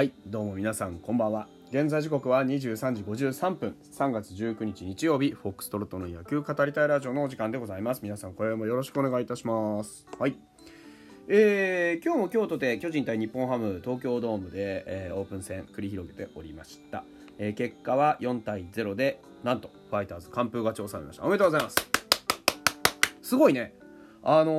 はいどうも皆さんこんばんは。現在時刻は23時53分。3月19日日曜日フォックストロットの野球語りたいラジオのお時間でございます。皆さん今夜もよろしくお願いいたします。はい。えー、今日も京都で巨人対日本ハム東京ドームで、えー、オープン戦繰り広げておりました、えー、結果は4対0でなんとファイターズ完封勝ちを収めました。おめでとうございます。すごいね。あの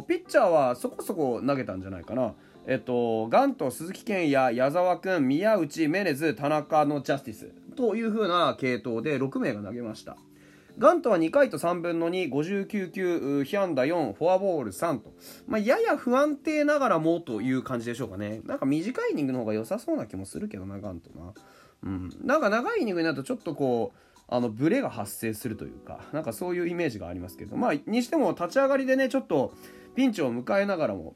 ー、ピッチャーはそこそこ投げたんじゃないかな。えっと、ガンと鈴木健也、矢沢君、宮内、メネズ、田中のジャスティスという風な系統で6名が投げました。ガントは2回と3分の2、59球、被安打4、フォアボール3と、まあ、やや不安定ながらもという感じでしょうかね。なんか短いイニングの方が良さそうな気もするけどな、ガントな。うん。なんか長いイニングになるとちょっとこう、あの、ブレが発生するというか、なんかそういうイメージがありますけど、まあ、にしても立ち上がりでね、ちょっとピンチを迎えながらも、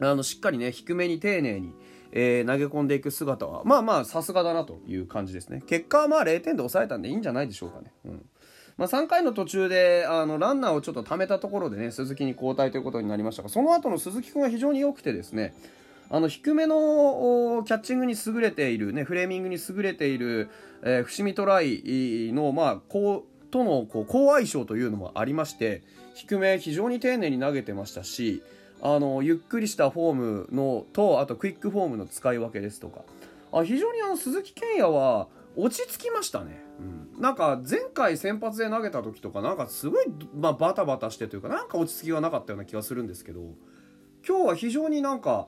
あの、しっかりね、低めに丁寧に、えー、投げ込んでいく姿は、まあまあ、さすがだなという感じですね。結果はまあ0点で抑えたんでいいんじゃないでしょうかね。うん。まあ、3回の途中で、あの、ランナーをちょっと貯めたところでね、鈴木に交代ということになりましたが、その後の鈴木君は非常に良くてですね、あの、低めのキャッチングに優れている、ね、フレーミングに優れている、えー、伏見トライの、まあ、こう、との、こう、好相性というのもありまして、低め非常に丁寧に投げてましたし、あのゆっくりしたフォームのとあとクイックフォームの使い分けですとか。あ非常にあの鈴木健也は落ち着きましたね、うん、なんか前回先発で投げた時とかなんかすごい、まあ、バタバタしてというかなんか落ち着きがなかったような気がするんですけど今日は非常になんか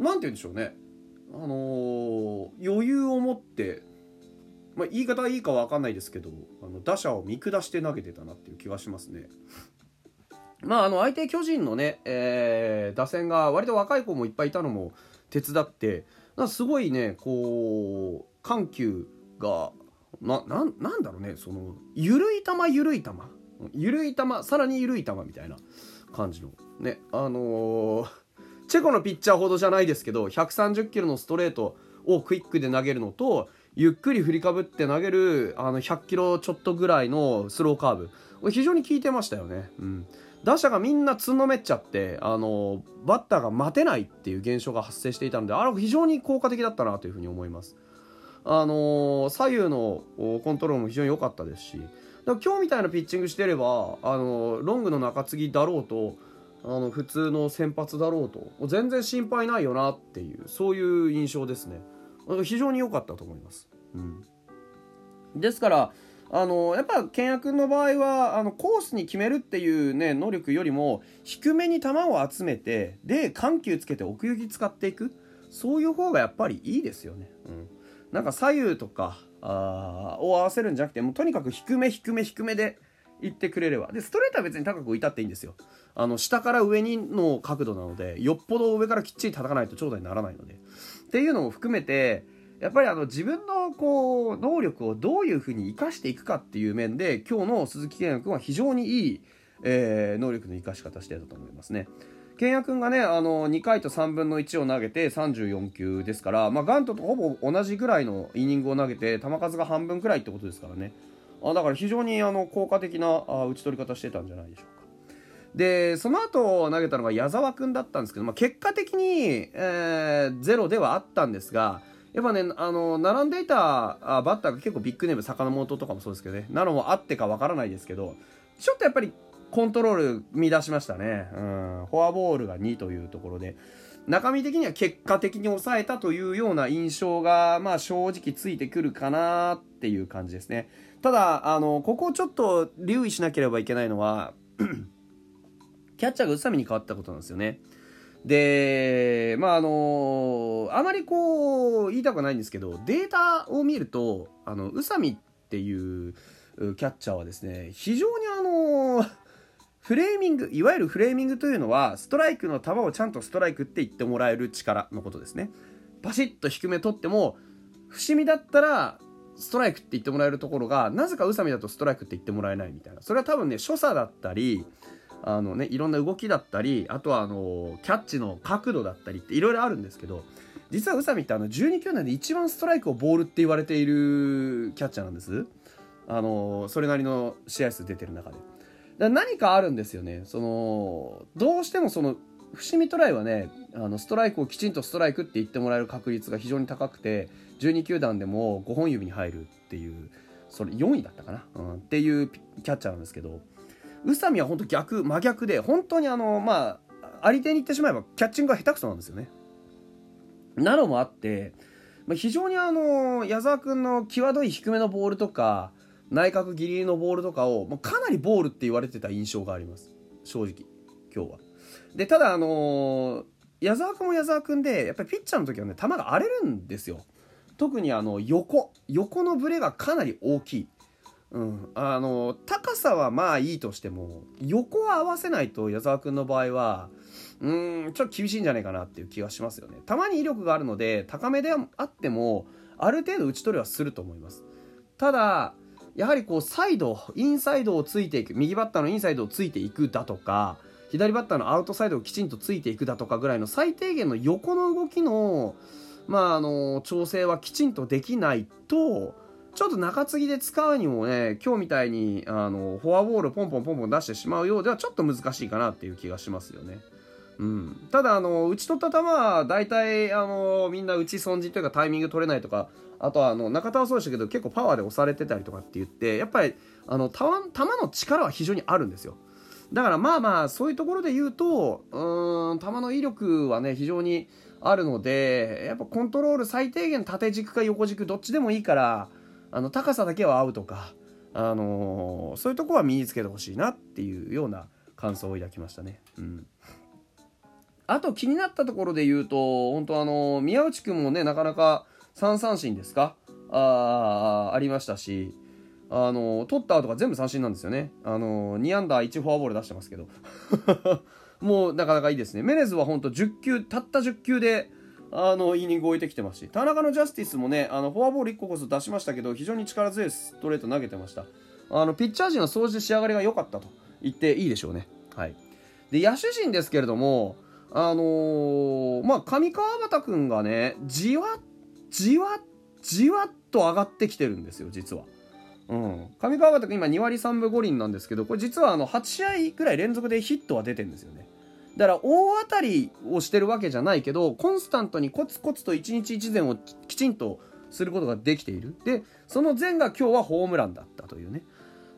なんて言うんでしょうね。あのー、余裕を持ってまあ、言い方いいか分かんないですけどあの打者を見下して投げてたなっていう気がしますね。まあ、あの相手巨人のね、えー、打線が割と若い子もいっぱいいたのも手伝ってすごいねこう緩急がなななんだろうねその緩い球緩い球。緩い球さらに緩い球みたいな感じのねあのー、チェコのピッチャーほどじゃないですけど130キロのストレートをクイックで投げるのとゆっくり振りかぶって投げるあの100キロちょっとぐらいのスローカーブ。非常に効いてましたよね。うん。打者がみんなつんのめっちゃってあのバッターが待てないっていう現象が発生していたのであれ非常に効果的だったなというふうに思います。あの左右のコントロールも非常に良かったですし今日みたいなピッチングしてればあのロングの中継ぎだろうとあの普通の先発だろうとう全然心配ないよなっていうそういう印象ですね。非常に良かったと思います、うん、ですからあのやっぱ健也君の場合はあのコースに決めるっていうね能力よりも低めに球を集めてで緩急つけて奥行き使っていく。そういう方がやっぱりいいですよね。うん、なんか左右とかあを合わせるんじゃなくてもうとにかく低め低め低めで行ってくれれば。でストレートは別に高く置いたっていいんですよ。あの下から上にの角度なのでよっぽど上からきっちり叩かないと長打にならないので。っていうのも含めてやっぱりあの自分のこう能力をどういうふうに生かしていくかっていう面で今日の鈴木健也君は非常にいい、えー、能力の生かし方してたと思いますね。健也君がねあの2回と3分の1を投げて34球ですから、まあ、ガントとほぼ同じぐらいのイニングを投げて球数が半分くらいってことですからねあだから非常にあの効果的なあ打ち取り方してたんじゃないでしょうか。でその後投げたのが矢沢君だったんですけど、まあ、結果的に、えー、ゼロではあったんですがやっぱね、あの、並んでいたバッターが結構ビッグネーム、坂本とかもそうですけどね、なのもあってかわからないですけど、ちょっとやっぱりコントロール乱しましたね。うん。フォアボールが2というところで、中身的には結果的に抑えたというような印象が、まあ正直ついてくるかなっていう感じですね。ただ、あの、ここちょっと留意しなければいけないのは キャッチャーが宇佐美に変わったことなんですよね。で、まああのあまりこう言いたくないんですけどデータを見るとあの宇佐美っていうキャッチャーはですね非常にあのフレーミングいわゆるフレーミングというのはストライクの球をちゃんとストライクって言ってもらえる力のことですね。パシッと低め取っても伏見だったらストライクって言ってもらえるところがなぜか宇佐美だとストライクって言ってもらえないみたいな。それは多分ね所作だったりあのねいろんな動きだったりあとはあのキャッチの角度だったりっていろいろあるんですけど実は宇佐美ってあの12球団で一番ストライクをボールって言われているキャッチャーなんです。あのそれなりの試合数出てる中で。何かあるんですよね。そのどうしてもその伏見トライはねあのストライクをきちんとストライクって言ってもらえる確率が非常に高くて12球団でも5本指に入るっていうそれ4位だったかな、うん、っていうキャッチャーなんですけど。宇佐美は本当逆真逆で本当にあのまああり手に言ってしまえばキャッチングが下手くそなんですよね。なのもあって、まあ、非常にあの矢沢君の際どい低めのボールとか内角ギリギリのボールとかを、まあ、かなりボールって言われてた印象があります正直今日は。でただあの矢沢君も矢沢君でやっぱりピッチャーの時はね球が荒れるんですよ。特にあの横横のブレがかなり大きい。うん、あの高さはまあいいとしても横は合わせないと矢沢君の場合はうんちょっと厳しいんじゃないかなっていう気がしますよね。たまに威力があるので高めであってもある程度打ち取りはすると思います。ただやはりこうサイドインサイドをついていく右バッターのインサイドをついていくだとか左バッターのアウトサイドをきちんとついていくだとかぐらいの最低限の横の動きのまああの調整はきちんとできないとちょっと中継ぎで使うにもね今日みたいにあのフォアボールポンポンポンポン出してしまうようではちょっと難しいかなっていう気がしますよね。うん、ただあの打ち取った球は大体あのみんな打ち損じというかタイミング取れないとかあとはあの中田はそうでしたけど結構パワーで押されてたりとかって言ってやっぱりあの球の力は非常にあるんですよ。だからまあまあそういうところで言うとうん球の威力はね非常にあるのでやっぱコントロール最低限縦軸か横軸どっちでもいいからあの高さだけは合うとか、あのー、そういうとこは身につけてほしいなっていうような感想を抱きましたね。うんあと気になったところで言うと、本当あの、宮内くんもね、なかなか3三振ですか？あありましたし、あの、取った後が全部三振なんですよね。あの、2アンダー1フォアボール出してますけど。もうなかなかいいですね。メネズは本当10球、たった10球で、あの、イニング置いてきてますし、田中のジャスティスもね、あの、フォアボール1個こそ出しましたけど、非常に力強いストレート投げてました。あの、ピッチャー陣は掃除仕上がりが良かったと言っていいでしょうね。はい。で、野手陣ですけれども、あのー、まあ、上川端くんがね、じわ、じわ、じわっと上がってきてるんですよ、実は。うん。上川端くん今2割3分5厘なんですけど、これ実はあの、8試合ぐらい連続でヒットは出てるんですよね。だから大当たりをしてるわけじゃないけど、コンスタントにコツコツと一日一善をきちんとすることができている。で、その善が今日はホームランだったというね。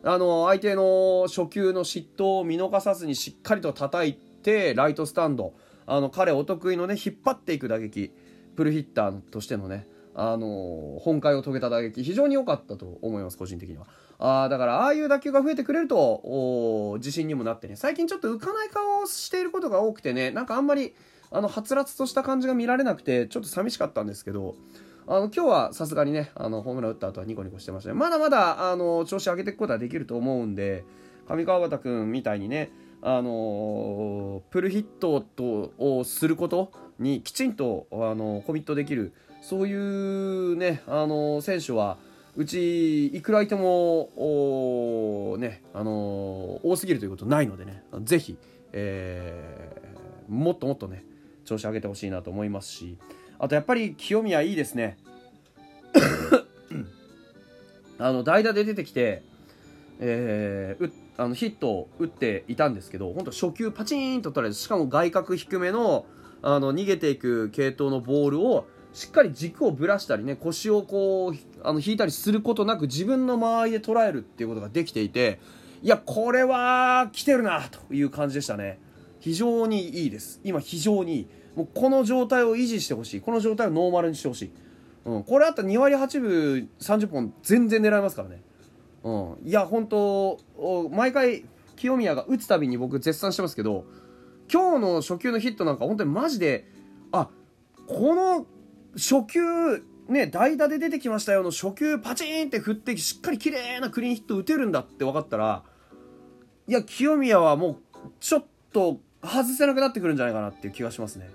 あの、相手の初球の失投を見逃さずにしっかりと叩いて、ライトスタンド、あの、彼お得意のね、引っ張っていく打撃、プルヒッターとしてのね、あの本会を遂げた打撃、非常に良かったと思います、個人的には。あだから、ああいう打球が増えてくれるとお、自信にもなってね、最近ちょっと浮かない顔をしていることが多くてね、なんかあんまり、あの、はつらつとした感じが見られなくて、ちょっと寂しかったんですけど、あの、今日はさすがにね、あの、ホームラン打った後はニコニコしてましたね。まだまだ、あの、調子上げていくことはできると思うんで、上川端君みたいにね、あのプルヒットとをすることにきちんと、あのコミットできるそういうね、あの選手はうちいくらいてもね、あの多すぎるということないのでねぜひ、えー、もっともっとね調子上げてほしいなと思いますしあとやっぱり清宮いいですね。あの代打で出てきて、えー、あのヒットを打っていたんですけど本当初球パチンと取られてしかも外角低めのあの逃げていく系統のボールをしっかり軸をぶらしたりね腰をこうあの引いたりすることなく自分の間合いで捉えるっていうことができていていやこれは来てるなという感じでしたね。非常にいいです。今非常にいい。もうこの状態を維持してほしい。この状態をノーマルにしてほしい、うん、これあったら2割8分30本全然狙えますからね。うん、いや本当毎回清宮が打つたびに僕絶賛してますけど今日の初球のヒットなんか本当にマジであこの初球ね代打で出てきましたよの初球パチンって振ってしっかり綺麗なクリーンヒット打てるんだって分かったらいや清宮はもうちょっと外せなくなってくるんじゃないかなっていう気がしますね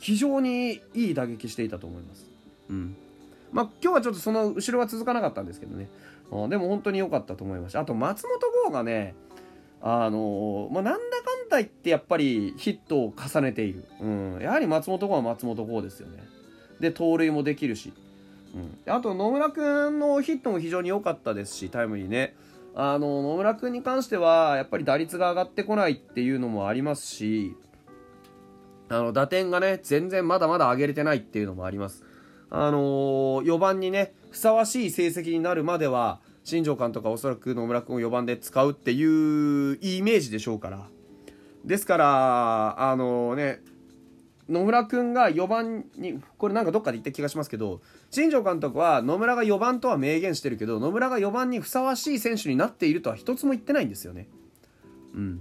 非常にいい打撃していたと思いますうんまあ今日はちょっとその後ろは続かなかったんですけどねうん、でも本当に良かったと思いました。あと、松本剛がね、あのまあ、なんだかんだ言ってやっぱりヒットを重ねている。うん。やはり松本剛は松本剛ですよね。で、盗塁もできるし。うん。あと、野村くんのヒットも非常に良かったですし、タイムリーね。あの、野村くんに関しては、やっぱり打率が上がってこないっていうのもありますし、あの、打点がね、全然まだまだ上げれてないっていうのもあります。あのー、4番にね、ふさわしい成績になるまでは、新庄監督はおそらく野村君を4番で使うっていうイメージでしょうから。ですから、あのー、ね、野村君が4番に、これなんかどっかで言った気がしますけど、新庄監督は野村が4番とは明言してるけど、野村が4番にふさわしい選手になっているとは一つも言ってないんですよね。うん。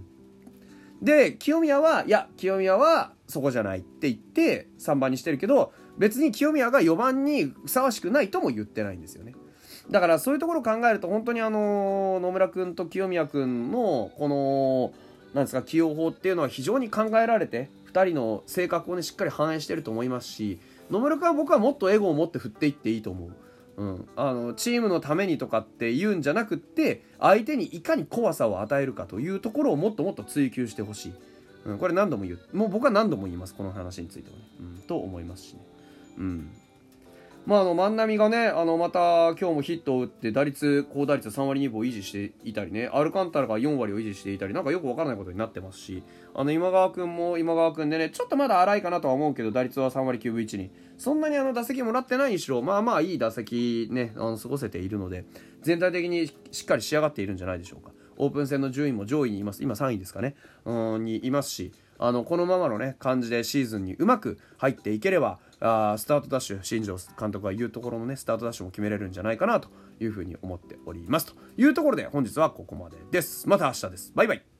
で、清宮は、いや、清宮はそこじゃないって言って3番にしてるけど、別に清宮が4番にふさわしくないとも言ってないんですよね。だからそういうところを考えると本当にあの野村君と清宮君のこのなんですか起用法っていうのは非常に考えられて2人の性格をねしっかり反映してると思いますし野村君は僕はもっとエゴを持って振っていっていいと思う。うん、あのチームのためにとかって言うんじゃなくって相手にいかに怖さを与えるかというところをもっともっと追求してほしい、うん、これ何度も言う。もう僕は何度も言います。この話についてはね、うん、と思いますしね。うん。まあ、あの万波がねあのまた今日もヒットを打って打率高打率3割2分を維持していたりねアルカンタラが4割を維持していたりなんかよくわからないことになってますしあの今川君も今川君でねちょっとまだ荒いかなとは思うけど打率は3割9分1に。そんなにあの打席もらってないにしろまあまあいい打席ねあの過ごせているので全体的にしっかり仕上がっているんじゃないでしょうか。オープン戦の順位も上位にいます。今3位ですかね。うんにいますしあのこのままのね感じでシーズンにうまく入っていければあスタートダッシュ新庄監督が言うところのねスタートダッシュも決めれるんじゃないかなというふうに思っております。というところで本日はここまでです。また明日です。バイバイ。